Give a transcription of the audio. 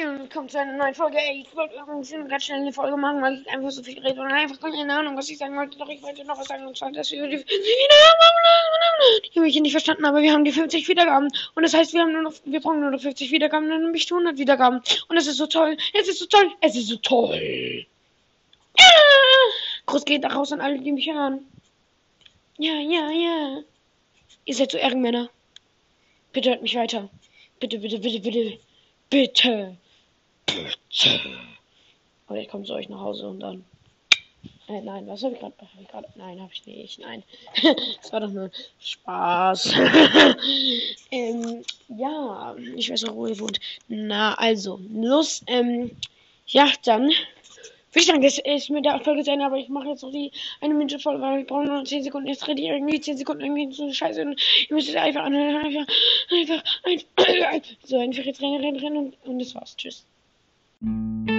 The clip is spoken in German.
willkommen zu einer neuen Folge. Ey, ich wollte übrigens ganz schnell eine Folge machen, weil ich einfach so viel rede und einfach keine Ahnung, was ich sagen wollte. Doch ich wollte noch was sagen und zwar, dass wir die 50 Wiedergaben Die habe ich nicht verstanden, aber wir haben die 50 Wiedergaben. Und das heißt, wir haben nur noch, wir brauchen nur noch 50 Wiedergaben, dann nämlich 100 Wiedergaben. Und es ist so toll. Es ist so toll. Es ist so toll. Ja. Groß geht raus an alle, die mich hören. Ja, ja, ja. Ihr seid so Ehrenmänner. Bitte hört mich weiter. Bitte, bitte, bitte, bitte. Bitte. Oder ich komme zu euch nach Hause und dann. Äh, nein, was habe ich gerade? Hab nein, habe ich nicht. Nein. das war doch nur Spaß. ähm, ja, ich weiß auch, wo ihr wohnt. Na, also, los. Ähm, ja, dann. Ich sagen, das ist mit der Folge Ende, aber ich mache jetzt noch die eine Minute voll, weil ich brauche noch 10 Sekunden. Jetzt rede ich irgendwie 10 Sekunden irgendwie so eine Scheiße und ihr müsst es einfach anhören. Einfach, einfach, einfach, so einfach jetzt rennen, rennen, rennen und, und das war's. Tschüss. Thank you.